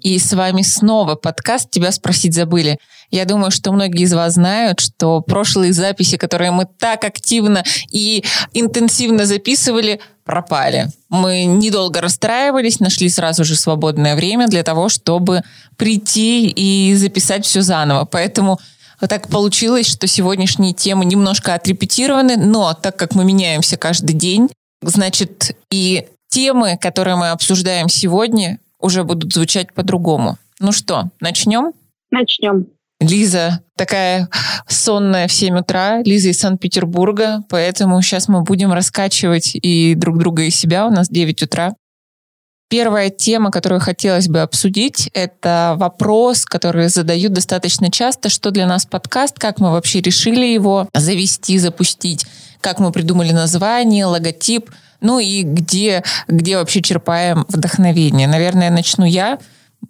И с вами снова подкаст «Тебя спросить забыли». Я думаю, что многие из вас знают, что прошлые записи, которые мы так активно и интенсивно записывали, пропали. Мы недолго расстраивались, нашли сразу же свободное время для того, чтобы прийти и записать все заново. Поэтому так получилось, что сегодняшние темы немножко отрепетированы, но так как мы меняемся каждый день, значит, и темы, которые мы обсуждаем сегодня, уже будут звучать по-другому. Ну что, начнем? Начнем. Лиза такая сонная в 7 утра, Лиза из Санкт-Петербурга, поэтому сейчас мы будем раскачивать и друг друга, и себя. У нас 9 утра. Первая тема, которую хотелось бы обсудить, это вопрос, который задают достаточно часто, что для нас подкаст, как мы вообще решили его завести, запустить, как мы придумали название, логотип – ну и где, где вообще черпаем вдохновение? Наверное, начну я.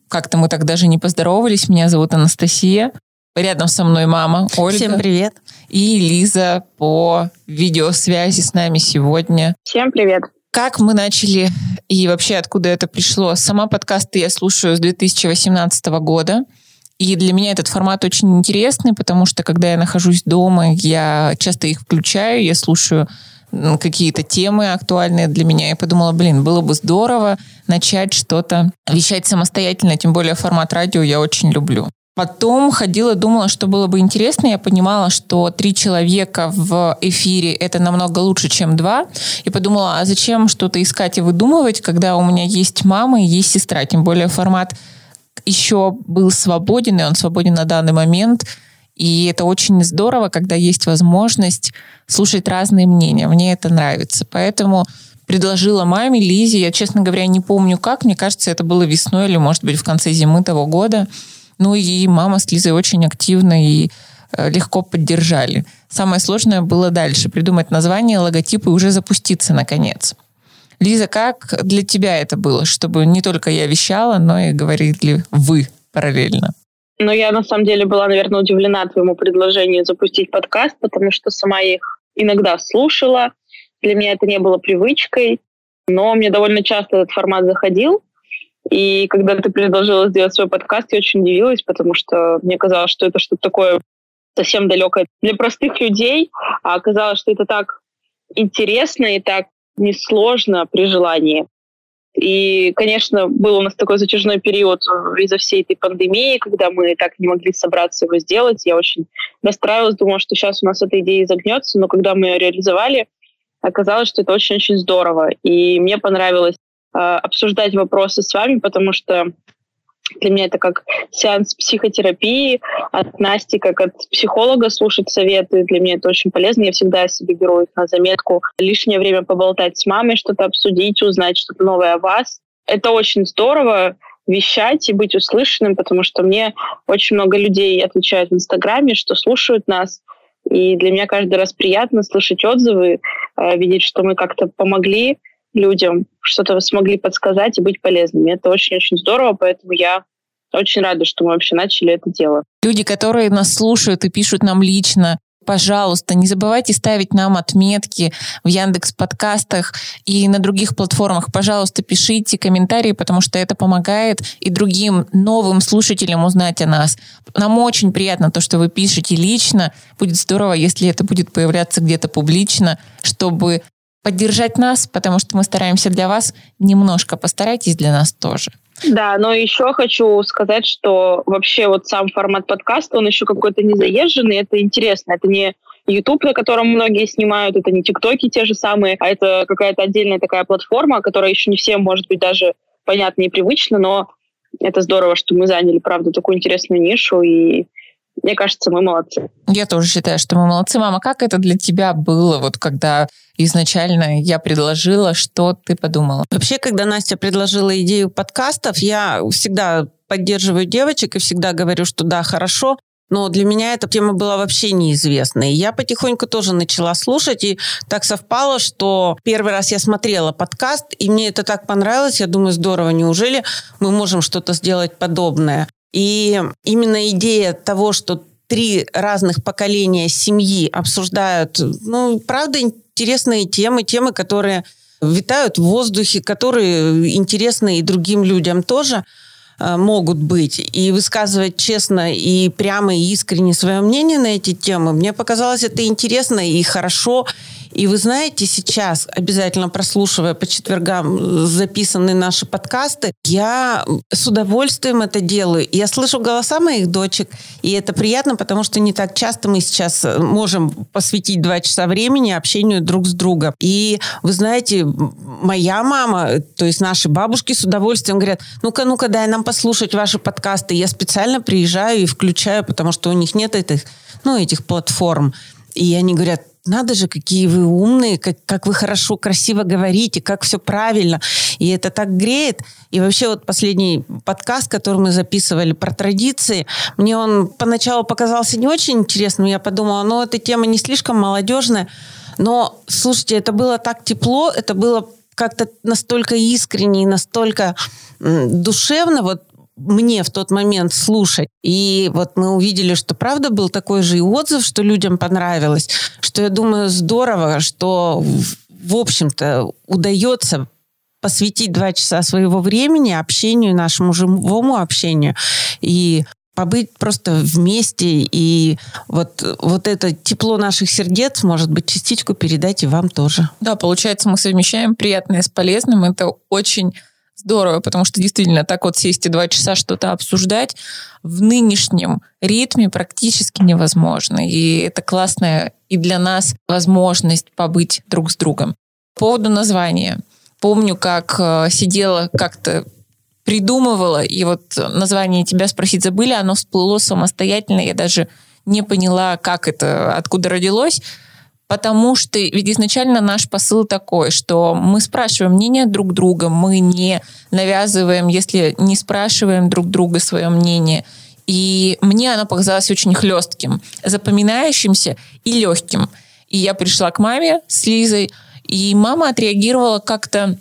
Как-то мы так даже не поздоровались. Меня зовут Анастасия. Рядом со мной мама Ольга. Всем привет. И Лиза по видеосвязи с нами сегодня. Всем привет. Как мы начали и вообще откуда это пришло? Сама подкасты я слушаю с 2018 года. И для меня этот формат очень интересный, потому что когда я нахожусь дома, я часто их включаю, я слушаю какие-то темы актуальные для меня. Я подумала, блин, было бы здорово начать что-то вещать самостоятельно, тем более формат радио я очень люблю. Потом ходила, думала, что было бы интересно. Я понимала, что три человека в эфире это намного лучше, чем два. И подумала, а зачем что-то искать и выдумывать, когда у меня есть мама и есть сестра. Тем более формат еще был свободен, и он свободен на данный момент. И это очень здорово, когда есть возможность слушать разные мнения. Мне это нравится. Поэтому предложила маме, Лизе, я, честно говоря, не помню как, мне кажется, это было весной или, может быть, в конце зимы того года. Ну и мама с Лизой очень активно и э, легко поддержали. Самое сложное было дальше, придумать название, логотип и уже запуститься наконец. Лиза, как для тебя это было, чтобы не только я вещала, но и говорили вы параллельно? Но я на самом деле была, наверное, удивлена твоему предложению запустить подкаст, потому что сама их иногда слушала. Для меня это не было привычкой, но мне довольно часто этот формат заходил. И когда ты предложила сделать свой подкаст, я очень удивилась, потому что мне казалось, что это что-то такое совсем далекое для простых людей, а оказалось, что это так интересно и так несложно при желании. И, конечно, был у нас такой затяжной период из-за всей этой пандемии, когда мы так не могли собраться его сделать. Я очень расстраивалась, думала, что сейчас у нас эта идея загнется, но когда мы ее реализовали, оказалось, что это очень-очень здорово. И мне понравилось э, обсуждать вопросы с вами, потому что для меня это как сеанс психотерапии от Насти, как от психолога слушать советы. Для меня это очень полезно. Я всегда себе беру их на заметку. Лишнее время поболтать с мамой, что-то обсудить, узнать что-то новое о вас. Это очень здорово вещать и быть услышанным, потому что мне очень много людей отвечают в Инстаграме, что слушают нас. И для меня каждый раз приятно слышать отзывы, э, видеть, что мы как-то помогли людям, что-то смогли подсказать и быть полезными. Это очень-очень здорово, поэтому я очень рада, что мы вообще начали это дело. Люди, которые нас слушают и пишут нам лично, пожалуйста, не забывайте ставить нам отметки в Яндекс подкастах и на других платформах. Пожалуйста, пишите комментарии, потому что это помогает и другим новым слушателям узнать о нас. Нам очень приятно то, что вы пишете лично. Будет здорово, если это будет появляться где-то публично, чтобы поддержать нас, потому что мы стараемся для вас. Немножко постарайтесь для нас тоже. Да, но еще хочу сказать, что вообще вот сам формат подкаста, он еще какой-то незаезженный, это интересно. Это не YouTube, на котором многие снимают, это не ТикТоки те же самые, а это какая-то отдельная такая платформа, которая еще не всем может быть даже понятна и привычна, но это здорово, что мы заняли, правда, такую интересную нишу, и мне кажется, мы молодцы. Я тоже считаю, что мы молодцы. Мама, как это для тебя было, вот когда изначально я предложила, что ты подумала? Вообще, когда Настя предложила идею подкастов, я всегда поддерживаю девочек и всегда говорю, что да, хорошо, но для меня эта тема была вообще неизвестной. Я потихоньку тоже начала слушать, и так совпало, что первый раз я смотрела подкаст, и мне это так понравилось. Я думаю, здорово, неужели мы можем что-то сделать подобное? И именно идея того, что три разных поколения семьи обсуждают, ну, правда, интересные темы, темы, которые витают в воздухе, которые интересны и другим людям тоже. э, могут быть, и высказывать честно и прямо и искренне свое мнение на эти темы, мне показалось это интересно и хорошо, и вы знаете, сейчас, обязательно прослушивая по четвергам записанные наши подкасты, я с удовольствием это делаю. Я слышу голоса моих дочек, и это приятно, потому что не так часто мы сейчас можем посвятить два часа времени общению друг с другом. И вы знаете, моя мама, то есть наши бабушки с удовольствием говорят, ну-ка, ну-ка, дай нам послушать ваши подкасты. Я специально приезжаю и включаю, потому что у них нет этих, ну, этих платформ. И они говорят, надо же, какие вы умные, как, как вы хорошо, красиво говорите, как все правильно. И это так греет. И вообще вот последний подкаст, который мы записывали про традиции, мне он поначалу показался не очень интересным. Я подумала, ну, эта тема не слишком молодежная. Но, слушайте, это было так тепло, это было как-то настолько искренне и настолько душевно. Вот мне в тот момент слушать. И вот мы увидели, что правда был такой же и отзыв, что людям понравилось, что я думаю здорово, что в общем-то удается посвятить два часа своего времени общению, нашему живому общению. И побыть просто вместе и вот, вот это тепло наших сердец, может быть, частичку передать и вам тоже. Да, получается, мы совмещаем приятное с полезным. Это очень здорово, потому что действительно так вот сесть и два часа что-то обсуждать в нынешнем ритме практически невозможно. И это классная и для нас возможность побыть друг с другом. По поводу названия. Помню, как э, сидела как-то придумывала, и вот название тебя спросить забыли, оно всплыло самостоятельно, я даже не поняла, как это, откуда родилось. Потому что ведь изначально наш посыл такой, что мы спрашиваем мнение друг друга, мы не навязываем, если не спрашиваем друг друга свое мнение. И мне оно показалось очень хлестким, запоминающимся и легким. И я пришла к маме с Лизой, и мама отреагировала как-то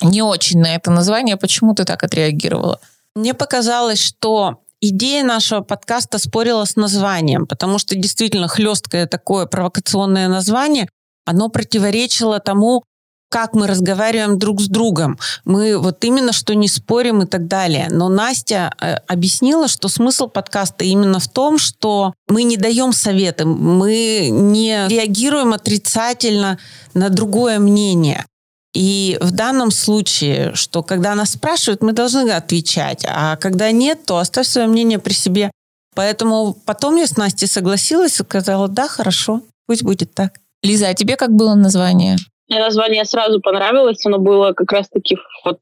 не очень на это название. Почему ты так отреагировала? Мне показалось, что идея нашего подкаста спорила с названием, потому что действительно хлесткое такое провокационное название, оно противоречило тому, как мы разговариваем друг с другом. Мы вот именно что не спорим и так далее. Но Настя э, объяснила, что смысл подкаста именно в том, что мы не даем советы, мы не реагируем отрицательно на другое мнение. И в данном случае, что когда нас спрашивают, мы должны отвечать, а когда нет, то оставь свое мнение при себе. Поэтому потом я с Настей согласилась и сказала, да, хорошо, пусть будет так. Лиза, а тебе как было название? Мне название сразу понравилось, оно было как раз-таки вот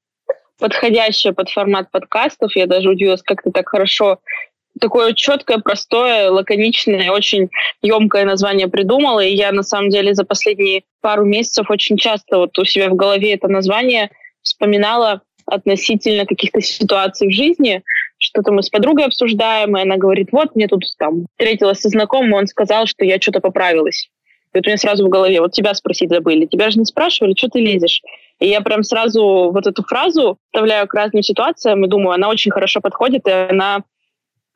подходящее под формат подкастов. Я даже удивилась, как ты так хорошо такое четкое, простое, лаконичное, очень емкое название придумала. И я, на самом деле, за последние пару месяцев очень часто вот у себя в голове это название вспоминала относительно каких-то ситуаций в жизни. Что-то мы с подругой обсуждаем, и она говорит, вот, мне тут там встретилась со знакомым, он сказал, что я что-то поправилась. И вот у меня сразу в голове, вот тебя спросить забыли. Тебя же не спрашивали, что ты лезешь? И я прям сразу вот эту фразу вставляю к разным ситуациям и думаю, она очень хорошо подходит, и она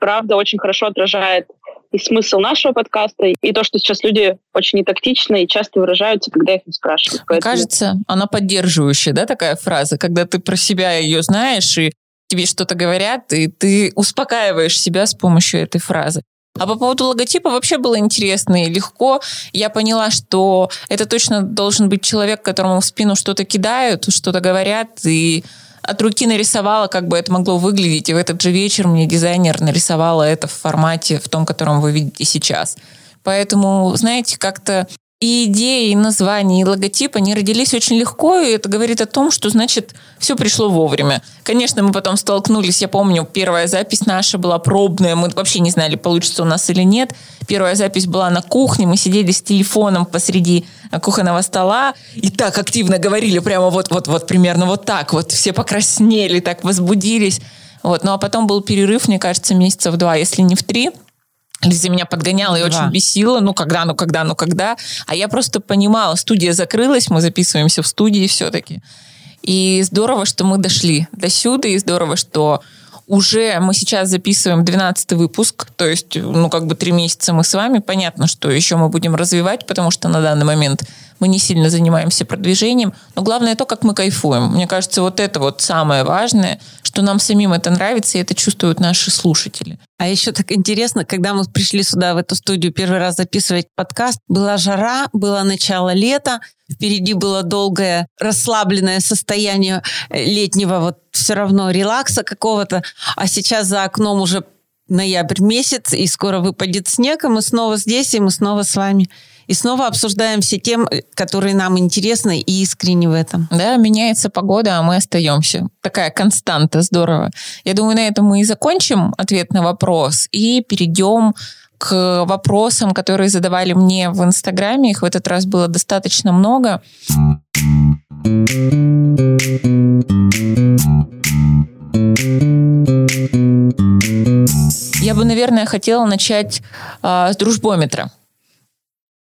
правда очень хорошо отражает и смысл нашего подкаста, и то, что сейчас люди очень нетактичны и часто выражаются, когда их не спрашивают. Поэтому... Кажется, она поддерживающая, да, такая фраза, когда ты про себя ее знаешь, и тебе что-то говорят, и ты успокаиваешь себя с помощью этой фразы. А по поводу логотипа вообще было интересно и легко. Я поняла, что это точно должен быть человек, которому в спину что-то кидают, что-то говорят, и от руки нарисовала, как бы это могло выглядеть, и в этот же вечер мне дизайнер нарисовала это в формате, в том, котором вы видите сейчас. Поэтому, знаете, как-то и идеи, и названия, и логотип, они родились очень легко, и это говорит о том, что, значит, все пришло вовремя. Конечно, мы потом столкнулись, я помню, первая запись наша была пробная, мы вообще не знали, получится у нас или нет. Первая запись была на кухне, мы сидели с телефоном посреди кухонного стола и так активно говорили, прямо вот-вот-вот, примерно вот так вот, все покраснели, так возбудились. Вот. Ну а потом был перерыв, мне кажется, месяца в два, если не в три. Лиза меня подгоняла и очень бесила. Ну, когда, ну, когда, ну, когда. А я просто понимала, студия закрылась, мы записываемся в студии все-таки. И здорово, что мы дошли до сюда, и здорово, что уже мы сейчас записываем 12 выпуск, то есть, ну, как бы три месяца мы с вами. Понятно, что еще мы будем развивать, потому что на данный момент мы не сильно занимаемся продвижением. Но главное то, как мы кайфуем. Мне кажется, вот это вот самое важное, что нам самим это нравится, и это чувствуют наши слушатели. А еще так интересно, когда мы пришли сюда, в эту студию, первый раз записывать подкаст, была жара, было начало лета, впереди было долгое расслабленное состояние летнего вот все равно релакса какого-то, а сейчас за окном уже ноябрь месяц, и скоро выпадет снег, и мы снова здесь, и мы снова с вами. И снова обсуждаем все темы, которые нам интересны и искренне в этом. Да, меняется погода, а мы остаемся. Такая константа, здорово. Я думаю, на этом мы и закончим ответ на вопрос и перейдем к вопросам, которые задавали мне в Инстаграме. Их в этот раз было достаточно много. Я бы, наверное, хотела начать э, с дружбометра.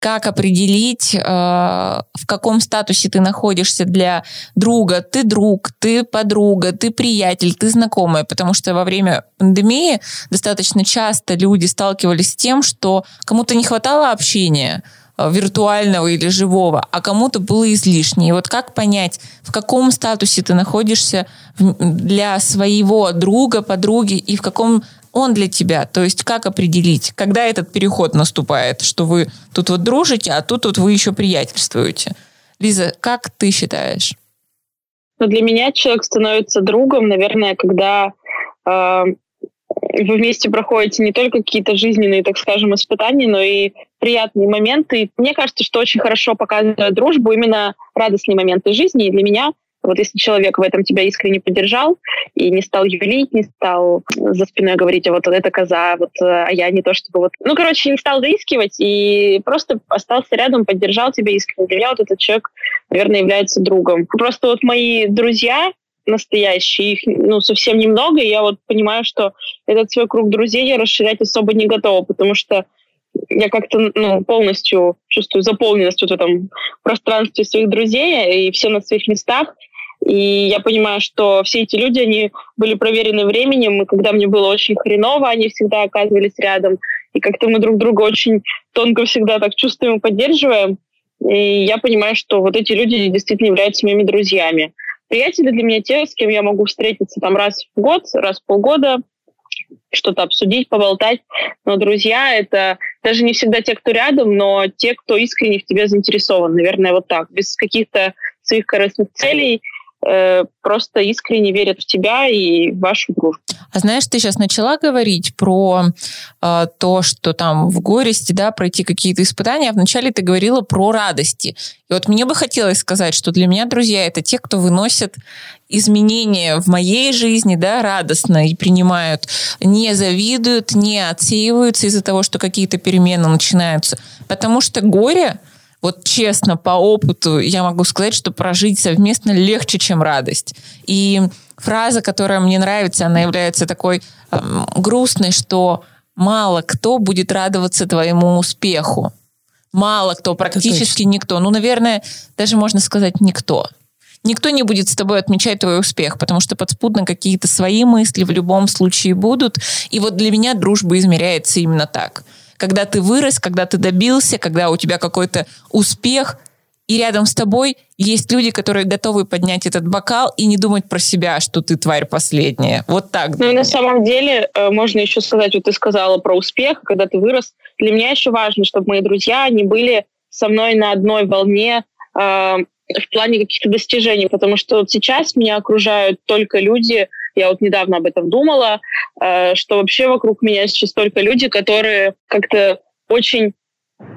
Как определить, э, в каком статусе ты находишься для друга? Ты друг, ты подруга, ты приятель, ты знакомая. Потому что во время пандемии достаточно часто люди сталкивались с тем, что кому-то не хватало общения, Э, виртуального или живого, а кому-то было излишне. И вот как понять, в каком статусе ты находишься для своего друга, подруги, и в каком он для тебя? То есть как определить, когда этот переход наступает, что вы тут вот дружите, а тут вот вы еще приятельствуете? Лиза, как ты считаешь? Ну, для меня человек становится другом, наверное, когда э, вы вместе проходите не только какие-то жизненные, так скажем, испытания, но и приятные моменты. И мне кажется, что очень хорошо показывает дружбу именно радостные моменты жизни. И для меня вот если человек в этом тебя искренне поддержал и не стал юлить, не стал за спиной говорить, а вот это коза, вот, а я не то чтобы вот... Ну, короче, не стал заискивать и просто остался рядом, поддержал тебя искренне. Для меня вот этот человек, наверное, является другом. Просто вот мои друзья, настоящие, их ну, совсем немного, и я вот понимаю, что этот свой круг друзей я расширять особо не готова, потому что я как-то ну, полностью чувствую заполненность вот в этом пространстве своих друзей, и все на своих местах. И я понимаю, что все эти люди, они были проверены временем, и когда мне было очень хреново, они всегда оказывались рядом. И как-то мы друг друга очень тонко всегда так чувствуем и поддерживаем. И я понимаю, что вот эти люди действительно являются моими друзьями. Приятели для меня те, с кем я могу встретиться там раз в год, раз в полгода, что-то обсудить, поболтать. Но друзья — это даже не всегда те, кто рядом, но те, кто искренне в тебе заинтересован. Наверное, вот так. Без каких-то своих корыстных целей — Э, просто искренне верят в тебя и в вашу дружбу. А знаешь, ты сейчас начала говорить про э, то, что там в горести, да, пройти какие-то испытания, а вначале ты говорила про радости. И вот мне бы хотелось сказать, что для меня друзья это те, кто выносят изменения в моей жизни, да, радостно и принимают, не завидуют, не отсеиваются из-за того, что какие-то перемены начинаются. Потому что горе — вот честно, по опыту я могу сказать, что прожить совместно легче, чем радость. И фраза, которая мне нравится, она является такой эм, грустной, что мало кто будет радоваться твоему успеху. Мало кто, практически никто. Ну, наверное, даже можно сказать никто. Никто не будет с тобой отмечать твой успех, потому что подспудно какие-то свои мысли в любом случае будут. И вот для меня дружба измеряется именно так – когда ты вырос, когда ты добился, когда у тебя какой-то успех, и рядом с тобой есть люди, которые готовы поднять этот бокал и не думать про себя, что ты тварь последняя. Вот так. Ну и на самом деле э, можно еще сказать, вот ты сказала про успех, когда ты вырос. Для меня еще важно, чтобы мои друзья, они были со мной на одной волне э, в плане каких-то достижений, потому что вот сейчас меня окружают только люди, я вот недавно об этом думала, э, что вообще вокруг меня сейчас только люди, которые как-то очень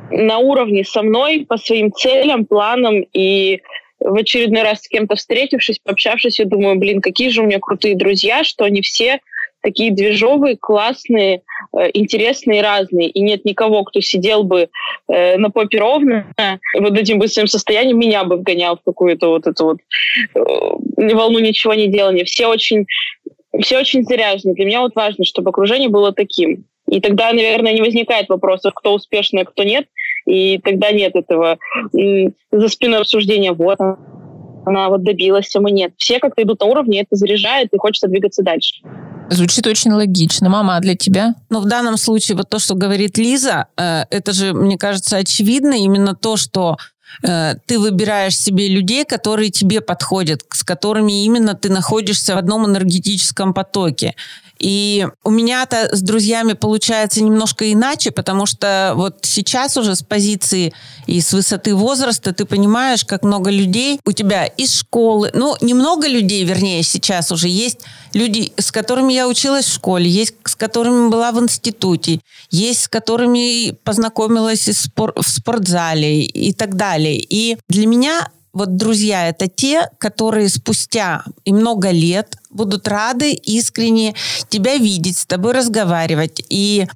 на уровне со мной по своим целям, планам и в очередной раз с кем-то встретившись, пообщавшись, я думаю, блин, какие же у меня крутые друзья, что они все такие движовые, классные, э, интересные, разные. И нет никого, кто сидел бы э, на попе ровно, вот этим бы своим состоянием меня бы вгонял в какую-то вот эту вот э, волну ничего не делания. Все очень, все очень заряжены. Для меня вот важно, чтобы окружение было таким. И тогда, наверное, не возникает вопросов, кто успешный, а кто нет. И тогда нет этого за спиной обсуждения. Вот, она вот добилась, а мы нет. Все как-то идут на уровне, это заряжает, и хочется двигаться дальше. Звучит очень логично. Мама, а для тебя? Ну, в данном случае вот то, что говорит Лиза, э, это же, мне кажется, очевидно. Именно то, что э, ты выбираешь себе людей, которые тебе подходят, с которыми именно ты находишься в одном энергетическом потоке. И у меня-то с друзьями получается немножко иначе, потому что вот сейчас уже с позиции и с высоты возраста ты понимаешь, как много людей у тебя из школы, ну, немного людей, вернее, сейчас уже есть люди, с которыми я училась в школе, есть с которыми была в институте, есть с которыми познакомилась в спортзале и так далее. И для меня вот друзья это те, которые спустя и много лет будут рады искренне тебя видеть, с тобой разговаривать. И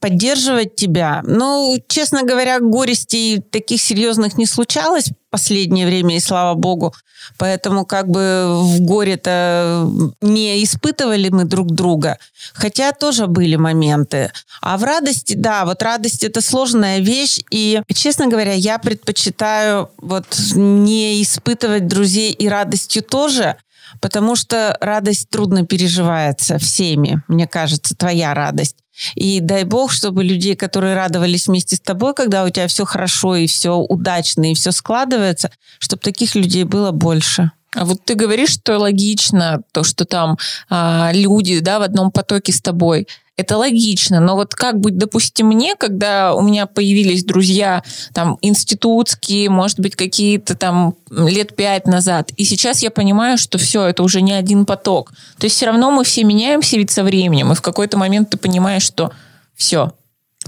поддерживать тебя. Ну, честно говоря, горестей таких серьезных не случалось в последнее время, и слава богу. Поэтому как бы в горе-то не испытывали мы друг друга. Хотя тоже были моменты. А в радости, да, вот радость это сложная вещь. И, честно говоря, я предпочитаю вот не испытывать друзей и радостью тоже, потому что радость трудно переживается всеми, мне кажется, твоя радость. И дай бог, чтобы людей, которые радовались вместе с тобой, когда у тебя все хорошо и все удачно и все складывается, чтобы таких людей было больше. А вот ты говоришь, что логично то, что там а, люди да, в одном потоке с тобой. Это логично, но вот как быть, допустим, мне, когда у меня появились друзья там институтские, может быть, какие-то там лет пять назад, и сейчас я понимаю, что все, это уже не один поток. То есть все равно мы все меняемся ведь со временем, и в какой-то момент ты понимаешь, что все,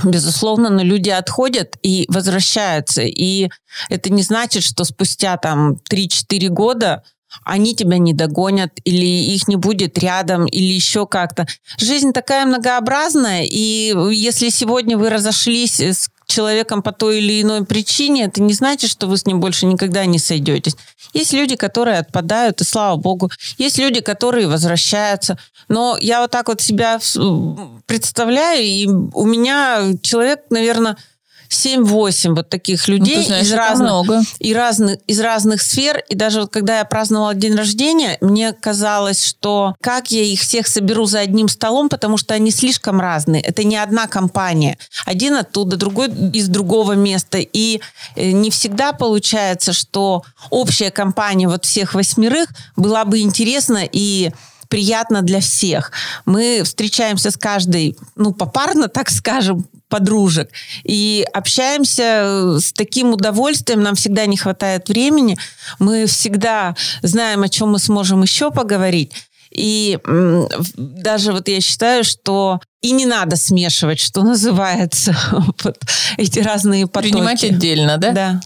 Безусловно, но люди отходят и возвращаются. И это не значит, что спустя там 3-4 года они тебя не догонят, или их не будет рядом, или еще как-то. Жизнь такая многообразная, и если сегодня вы разошлись с человеком по той или иной причине, это не значит, что вы с ним больше никогда не сойдетесь. Есть люди, которые отпадают, и слава богу. Есть люди, которые возвращаются. Но я вот так вот себя представляю, и у меня человек, наверное, 7-8 вот таких ну, людей ну, знаешь, из, разных, много. И разных, из разных сфер. И даже вот когда я праздновала день рождения, мне казалось, что как я их всех соберу за одним столом, потому что они слишком разные. Это не одна компания. Один оттуда, другой из другого места. И э, не всегда получается, что общая компания вот всех восьмерых была бы интересна и приятно для всех. Мы встречаемся с каждой, ну, попарно, так скажем, подружек. И общаемся э, с таким удовольствием, нам всегда не хватает времени, мы всегда знаем, о чем мы сможем еще поговорить. И даже вот я считаю, что и не надо смешивать, что называется, вот эти разные потоки. Принимать отдельно, да? Да.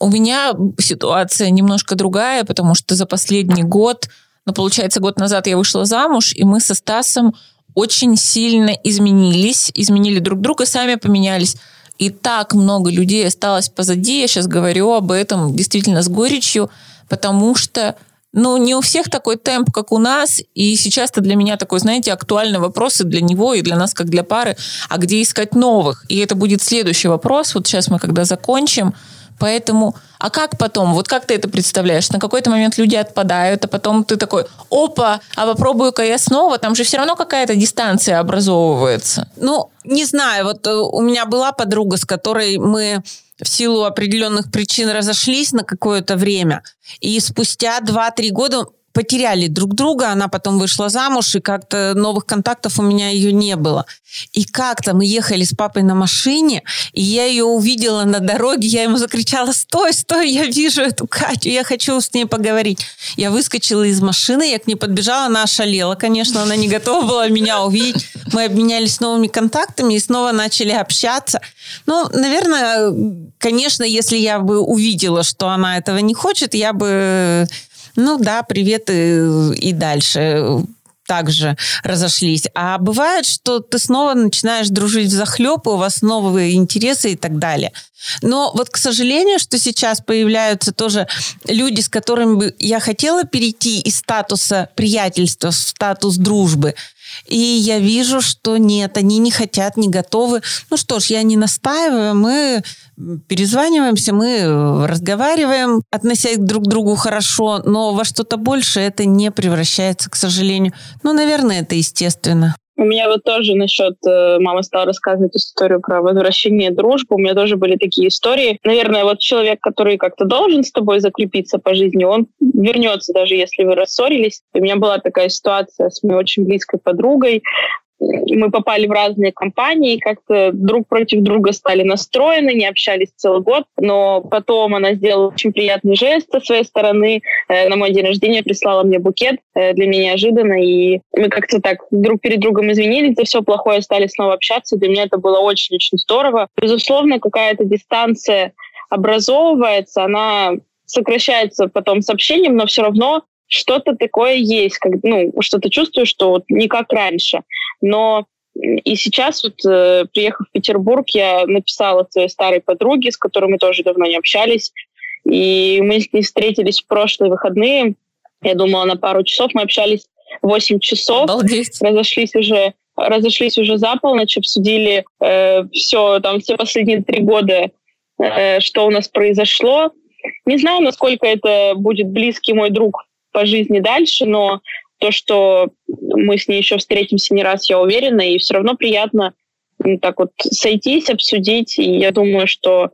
У меня ситуация немножко другая, потому что за последний год, ну, получается, год назад я вышла замуж, и мы со Стасом очень сильно изменились, изменили друг друга, сами поменялись. И так много людей осталось позади. Я сейчас говорю об этом действительно с горечью, потому что ну, не у всех такой темп, как у нас, и сейчас-то для меня такой, знаете, актуальный вопрос и для него, и для нас, как для пары, а где искать новых? И это будет следующий вопрос, вот сейчас мы когда закончим, Поэтому, а как потом? Вот как ты это представляешь? На какой-то момент люди отпадают, а потом ты такой, опа, а попробую-ка я снова. Там же все равно какая-то дистанция образовывается. Ну, не знаю. Вот э, у меня была подруга, с которой мы в силу определенных причин разошлись на какое-то время. И спустя 2-3 года потеряли друг друга, она потом вышла замуж, и как-то новых контактов у меня ее не было. И как-то мы ехали с папой на машине, и я ее увидела на дороге, я ему закричала, стой, стой, я вижу эту Катю, я хочу с ней поговорить. Я выскочила из машины, я к ней подбежала, она ошалела, конечно, она не готова была меня увидеть. Мы обменялись новыми контактами и снова начали общаться. Ну, наверное, конечно, если я бы увидела, что она этого не хочет, я бы ну да, привет и, и дальше также разошлись. А бывает, что ты снова начинаешь дружить в захлеб, у вас новые интересы и так далее. Но вот, к сожалению, что сейчас появляются тоже люди, с которыми бы я хотела перейти из статуса приятельства в статус дружбы. И я вижу, что нет, они не хотят, не готовы. Ну что ж, я не настаиваю, мы перезваниваемся, мы разговариваем, относясь друг к другу хорошо, но во что-то больше это не превращается, к сожалению. Ну, наверное, это естественно. У меня вот тоже насчет... Э, мама стала рассказывать историю про возвращение дружбы. У меня тоже были такие истории. Наверное, вот человек, который как-то должен с тобой закрепиться по жизни, он вернется, даже если вы рассорились. У меня была такая ситуация с моей очень близкой подругой мы попали в разные компании, как-то друг против друга стали настроены, не общались целый год, но потом она сделала очень приятный жест со своей стороны. Э, на мой день рождения прислала мне букет э, для меня неожиданно, и мы как-то так друг перед другом извинились за все плохое, стали снова общаться. Для меня это было очень-очень здорово. Безусловно, какая-то дистанция образовывается, она сокращается потом с общением, но все равно что-то такое есть, как, ну, что-то чувствую, что вот не как раньше. Но и сейчас, вот, э, приехав в Петербург, я написала своей старой подруге, с которой мы тоже давно не общались, и мы с ней встретились в прошлые выходные. Я думала, на пару часов мы общались 8 часов. Обалдеть. Разошлись уже, разошлись уже за полночь, обсудили э, все, там, все последние три года, э, что у нас произошло. Не знаю, насколько это будет близкий мой друг по жизни дальше, но то, что мы с ней еще встретимся не раз, я уверена, и все равно приятно так вот сойтись, обсудить, и я думаю, что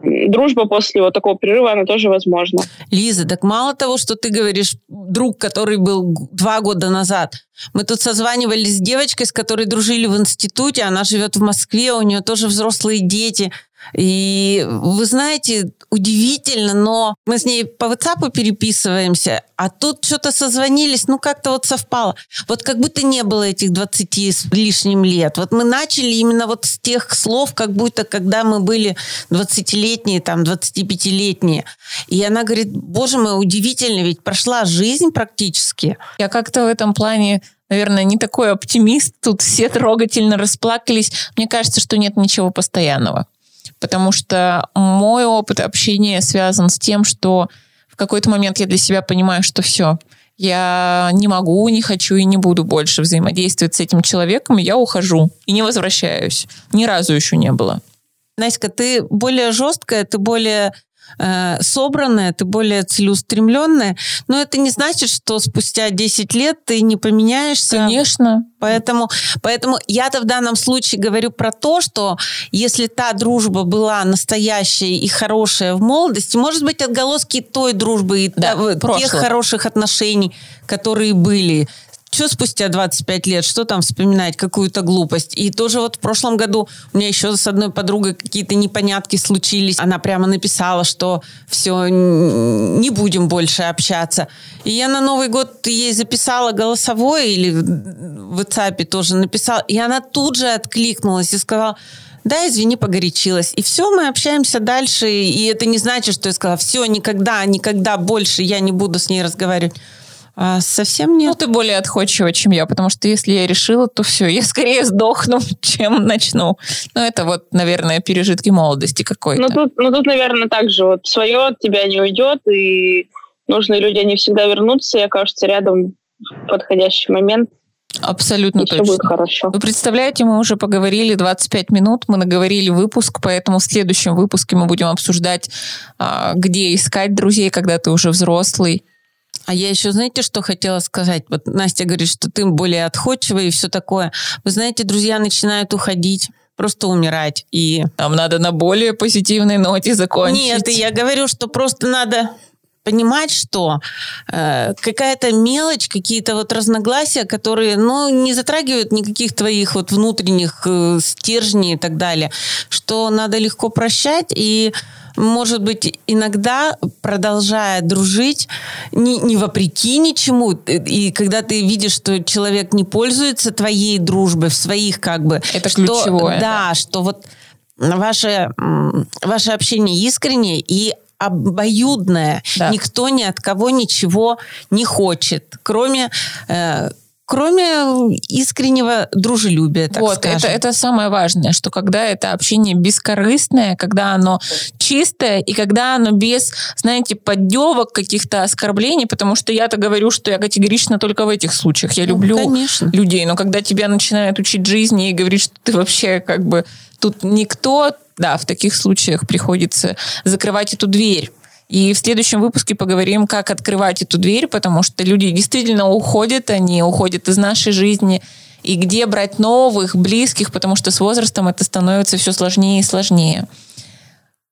дружба после вот такого перерыва, она тоже возможна. Лиза, так мало того, что ты говоришь, друг, который был два года назад, мы тут созванивались с девочкой, с которой дружили в институте, она живет в Москве, у нее тоже взрослые дети – и вы знаете, удивительно, но мы с ней по WhatsApp переписываемся, а тут что-то созвонились, ну как-то вот совпало. Вот как будто не было этих 20 с лишним лет. Вот мы начали именно вот с тех слов, как будто когда мы были 20-летние, там, 25-летние. И она говорит, боже мой, удивительно, ведь прошла жизнь практически. Я как-то в этом плане наверное, не такой оптимист. Тут все трогательно расплакались. Мне кажется, что нет ничего постоянного потому что мой опыт общения связан с тем, что в какой-то момент я для себя понимаю, что все, я не могу, не хочу и не буду больше взаимодействовать с этим человеком, и я ухожу и не возвращаюсь. Ни разу еще не было. Настя, ты более жесткая, ты более э, собранная, ты более целеустремленная, но это не значит, что спустя 10 лет ты не поменяешься. Конечно. Поэтому, поэтому я-то в данном случае говорю про то, что если та дружба была настоящая и хорошая в молодости, может быть, отголоски той дружбы и да, тех хороших отношений, которые были что спустя 25 лет, что там вспоминать, какую-то глупость. И тоже вот в прошлом году у меня еще с одной подругой какие-то непонятки случились. Она прямо написала, что все, не будем больше общаться. И я на Новый год ей записала голосовое или в WhatsApp тоже написала. И она тут же откликнулась и сказала, да, извини, погорячилась. И все, мы общаемся дальше. И это не значит, что я сказала, все, никогда, никогда больше я не буду с ней разговаривать. А совсем нет. Ну, ты более отходчива, чем я, потому что если я решила, то все, я скорее сдохну, чем начну. Ну, это вот, наверное, пережитки молодости какой-то. Ну, тут, ну, тут наверное, так же. Вот свое от тебя не уйдет, и нужные люди, они всегда вернутся, и окажутся рядом в подходящий момент. Абсолютно и точно. Все будет хорошо. Вы представляете, мы уже поговорили 25 минут, мы наговорили выпуск, поэтому в следующем выпуске мы будем обсуждать, а, где искать друзей, когда ты уже взрослый, а я еще, знаете, что хотела сказать? Вот Настя говорит, что ты более отходчивый и все такое. Вы знаете, друзья начинают уходить просто умирать. И нам надо на более позитивной ноте закончить. Нет, я говорю, что просто надо понимать, что э, какая-то мелочь, какие-то вот разногласия, которые, ну, не затрагивают никаких твоих вот внутренних э, стержней и так далее, что надо легко прощать и может быть, иногда продолжая дружить, не, не вопреки ничему, и когда ты видишь, что человек не пользуется твоей дружбой в своих как бы... Это что, ключевое. Да, что вот ваше, ваше общение искреннее и обоюдное. Да. Никто ни от кого ничего не хочет, кроме э, кроме искреннего дружелюбия, так вот, скажем. Это, это самое важное, что когда это общение бескорыстное, когда оно чистое, и когда оно без, знаете, поддевок, каких-то оскорблений, потому что я-то говорю, что я категорично только в этих случаях. Я ну, люблю конечно. людей, но когда тебя начинают учить жизни и говорить, что ты вообще как бы тут никто, да, в таких случаях приходится закрывать эту дверь. И в следующем выпуске поговорим, как открывать эту дверь, потому что люди действительно уходят, они уходят из нашей жизни. и где брать новых, близких, потому что с возрастом это становится все сложнее и сложнее.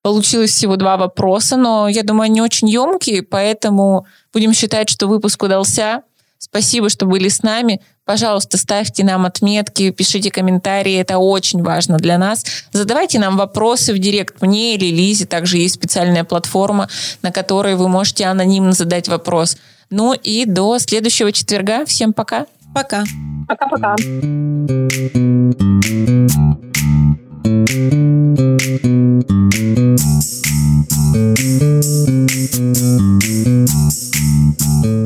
Получилось всего два вопроса, но я думаю, они очень емкие, поэтому будем считать, что выпуск удался. Спасибо, что были с нами. Пожалуйста, ставьте нам отметки, пишите комментарии. Это очень важно для нас. Задавайте нам вопросы в директ мне или Лизе. Также есть специальная платформа, на которой вы можете анонимно задать вопрос. Ну и до следующего четверга. Всем пока. Пока. Пока-пока. Thank you.